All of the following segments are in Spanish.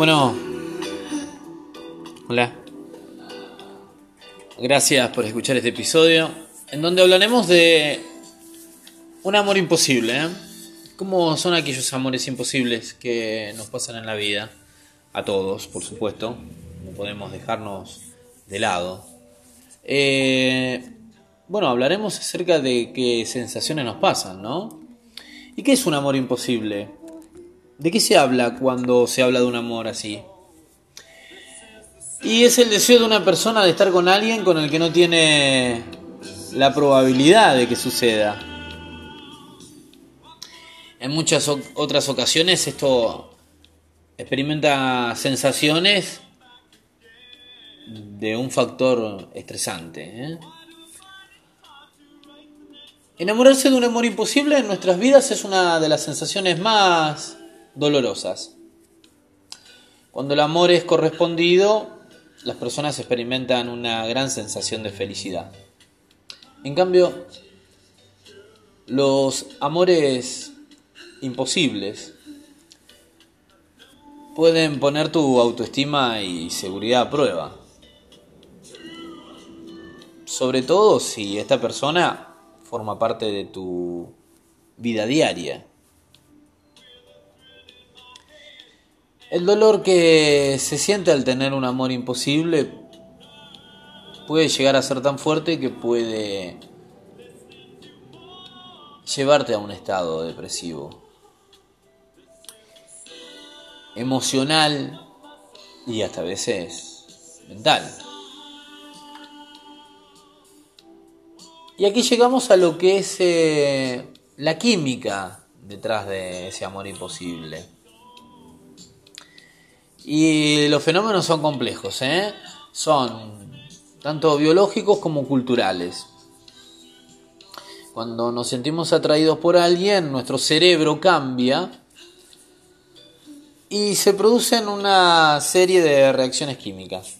Bueno, hola. Gracias por escuchar este episodio en donde hablaremos de un amor imposible. ¿eh? ¿Cómo son aquellos amores imposibles que nos pasan en la vida? A todos, por supuesto. No podemos dejarnos de lado. Eh, bueno, hablaremos acerca de qué sensaciones nos pasan, ¿no? ¿Y qué es un amor imposible? ¿De qué se habla cuando se habla de un amor así? Y es el deseo de una persona de estar con alguien con el que no tiene la probabilidad de que suceda. En muchas otras ocasiones esto experimenta sensaciones de un factor estresante. ¿eh? Enamorarse de un amor imposible en nuestras vidas es una de las sensaciones más dolorosas. Cuando el amor es correspondido, las personas experimentan una gran sensación de felicidad. En cambio, los amores imposibles pueden poner tu autoestima y seguridad a prueba. Sobre todo si esta persona forma parte de tu vida diaria. El dolor que se siente al tener un amor imposible puede llegar a ser tan fuerte que puede llevarte a un estado depresivo, emocional y hasta a veces mental. Y aquí llegamos a lo que es eh, la química detrás de ese amor imposible. Y los fenómenos son complejos, ¿eh? son tanto biológicos como culturales. Cuando nos sentimos atraídos por alguien, nuestro cerebro cambia y se producen una serie de reacciones químicas,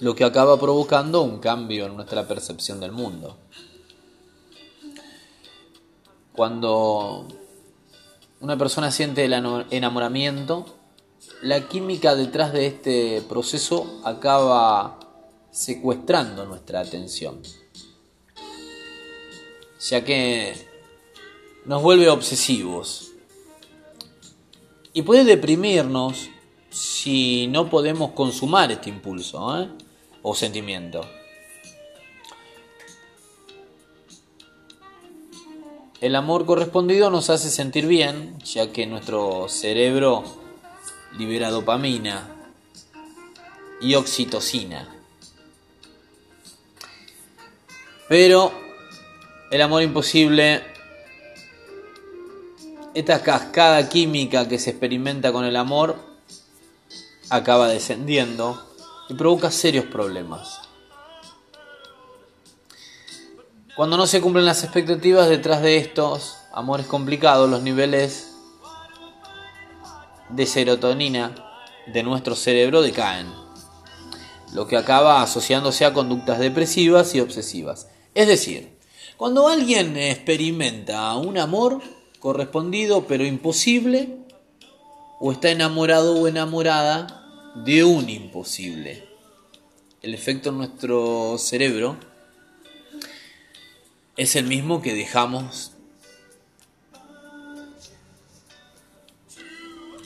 lo que acaba provocando un cambio en nuestra percepción del mundo. Cuando una persona siente el enamoramiento, la química detrás de este proceso acaba secuestrando nuestra atención, ya que nos vuelve obsesivos y puede deprimirnos si no podemos consumar este impulso ¿eh? o sentimiento. El amor correspondido nos hace sentir bien, ya que nuestro cerebro libera dopamina y oxitocina. Pero el amor imposible, esta cascada química que se experimenta con el amor, acaba descendiendo y provoca serios problemas. Cuando no se cumplen las expectativas detrás de estos amores complicados, los niveles de serotonina de nuestro cerebro decaen, lo que acaba asociándose a conductas depresivas y obsesivas. Es decir, cuando alguien experimenta un amor correspondido pero imposible, o está enamorado o enamorada de un imposible. El efecto en nuestro cerebro es el mismo que dejamos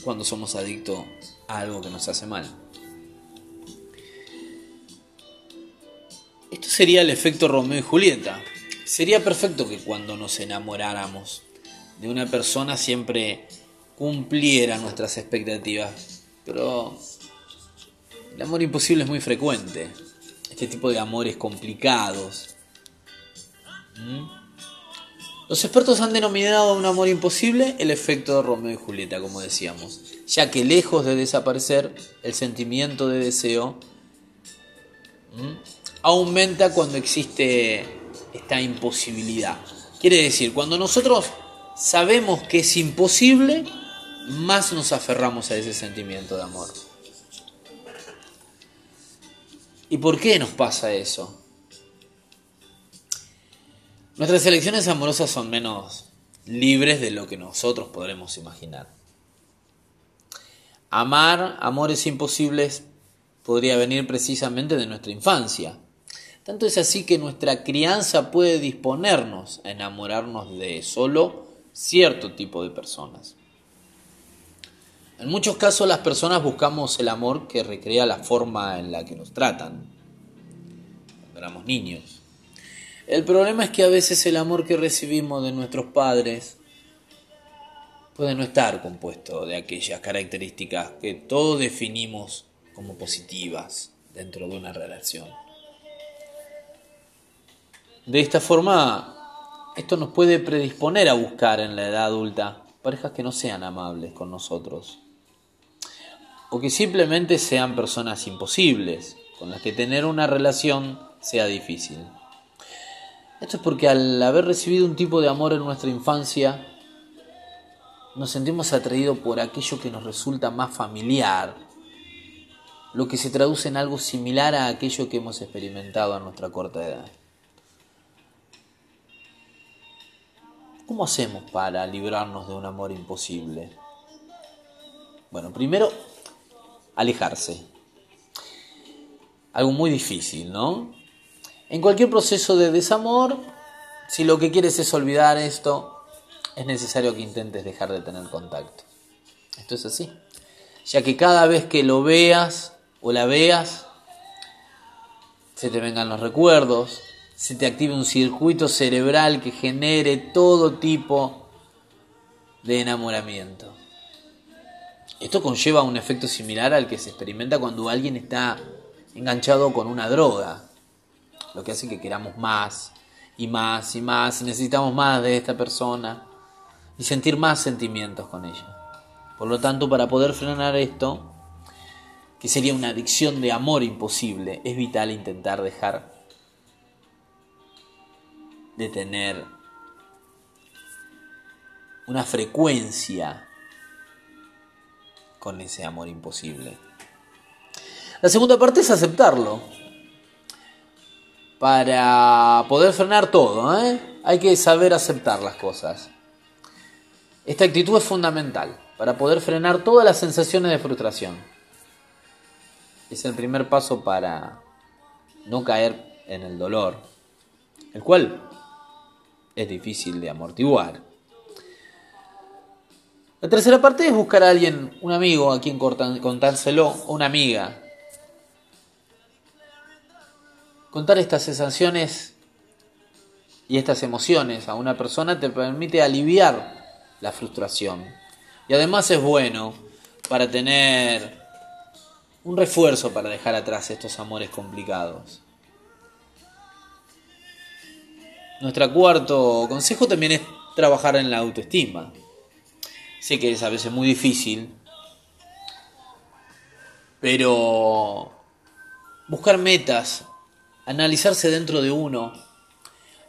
cuando somos adictos a algo que nos hace mal. Esto sería el efecto Romeo y Julieta. Sería perfecto que cuando nos enamoráramos de una persona siempre cumpliera nuestras expectativas. Pero el amor imposible es muy frecuente. Este tipo de amores complicados. ¿Mm? Los expertos han denominado un amor imposible el efecto de Romeo y Julieta, como decíamos, ya que lejos de desaparecer, el sentimiento de deseo aumenta cuando existe esta imposibilidad. Quiere decir, cuando nosotros sabemos que es imposible, más nos aferramos a ese sentimiento de amor. ¿Y por qué nos pasa eso? Nuestras elecciones amorosas son menos libres de lo que nosotros podremos imaginar. amar amores imposibles podría venir precisamente de nuestra infancia. Tanto es así que nuestra crianza puede disponernos a enamorarnos de solo cierto tipo de personas. En muchos casos las personas buscamos el amor que recrea la forma en la que nos tratan cuando éramos niños. El problema es que a veces el amor que recibimos de nuestros padres puede no estar compuesto de aquellas características que todos definimos como positivas dentro de una relación. De esta forma, esto nos puede predisponer a buscar en la edad adulta parejas que no sean amables con nosotros o que simplemente sean personas imposibles, con las que tener una relación sea difícil. Esto es porque al haber recibido un tipo de amor en nuestra infancia, nos sentimos atraídos por aquello que nos resulta más familiar, lo que se traduce en algo similar a aquello que hemos experimentado a nuestra corta edad. ¿Cómo hacemos para librarnos de un amor imposible? Bueno, primero, alejarse. Algo muy difícil, ¿no? En cualquier proceso de desamor, si lo que quieres es olvidar esto, es necesario que intentes dejar de tener contacto. Esto es así. Ya que cada vez que lo veas o la veas, se te vengan los recuerdos, se te active un circuito cerebral que genere todo tipo de enamoramiento. Esto conlleva un efecto similar al que se experimenta cuando alguien está enganchado con una droga, lo que hace que queramos más y más y más, necesitamos más de esta persona y sentir más sentimientos con ella. Por lo tanto, para poder frenar esto, que sería una adicción de amor imposible, es vital intentar dejar de tener una frecuencia con ese amor imposible. La segunda parte es aceptarlo. Para poder frenar todo, ¿eh? hay que saber aceptar las cosas. Esta actitud es fundamental para poder frenar todas las sensaciones de frustración. Es el primer paso para no caer en el dolor, el cual es difícil de amortiguar. La tercera parte es buscar a alguien, un amigo a quien contárselo, o una amiga. Contar estas sensaciones y estas emociones a una persona te permite aliviar la frustración. Y además es bueno para tener un refuerzo para dejar atrás estos amores complicados. Nuestro cuarto consejo también es trabajar en la autoestima. Sé que es a veces muy difícil, pero buscar metas, analizarse dentro de uno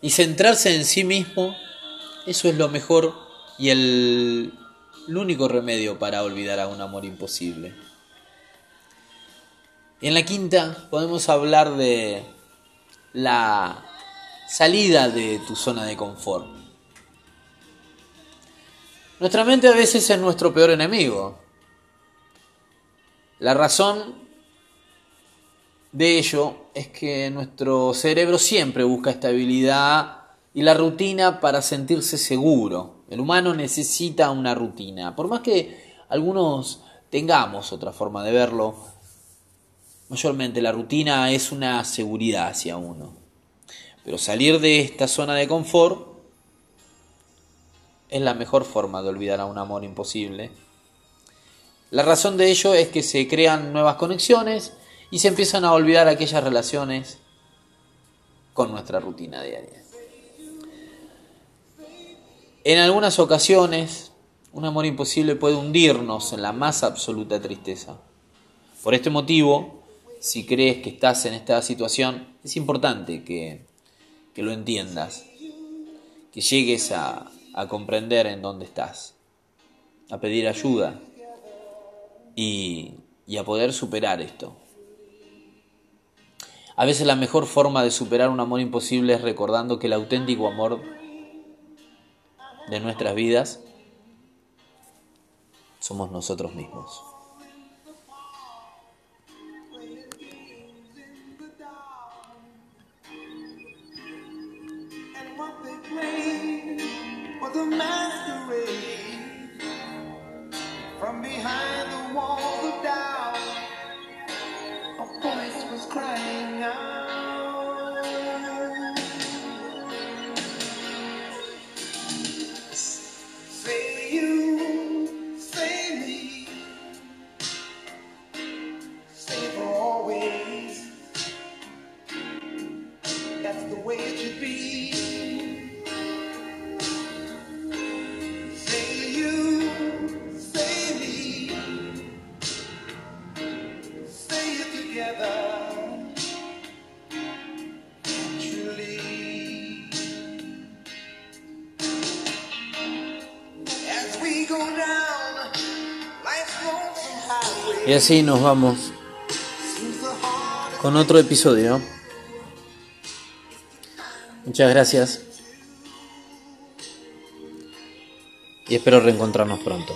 y centrarse en sí mismo, eso es lo mejor y el, único remedio para olvidar a un amor imposible. en la quinta podemos hablar de la salida de tu zona de confort. Nuestra mente a veces es nuestro peor enemigo. La razón de ello es que nuestro cerebro siempre busca estabilidad y la rutina para sentirse seguro. El humano necesita una rutina. Por más que algunos tengamos otra forma de verlo, mayormente la rutina es una seguridad hacia uno. Pero salir de esta zona de confort es la mejor forma de olvidar a un amor imposible. La razón de ello es que se crean nuevas conexiones y se empiezan a olvidar aquellas relaciones con nuestra rutina diaria. En algunas ocasiones, un amor imposible puede hundirnos en la más absoluta tristeza. Por este motivo, si crees que estás en esta situación, es importante que que lo entiendas, que llegues a, comprender en dónde estás, a pedir ayuda y, y a poder superar esto. A veces la mejor forma de superar un amor imposible es recordando que el auténtico amor de nuestras vidas somos nosotros mismos. The way it should be. Say you, say me, say it together. Truly, as we go down life's lonesome highway, Y así nos vamos con otro episodio. Muchas gracias. Y espero reencontrarnos pronto.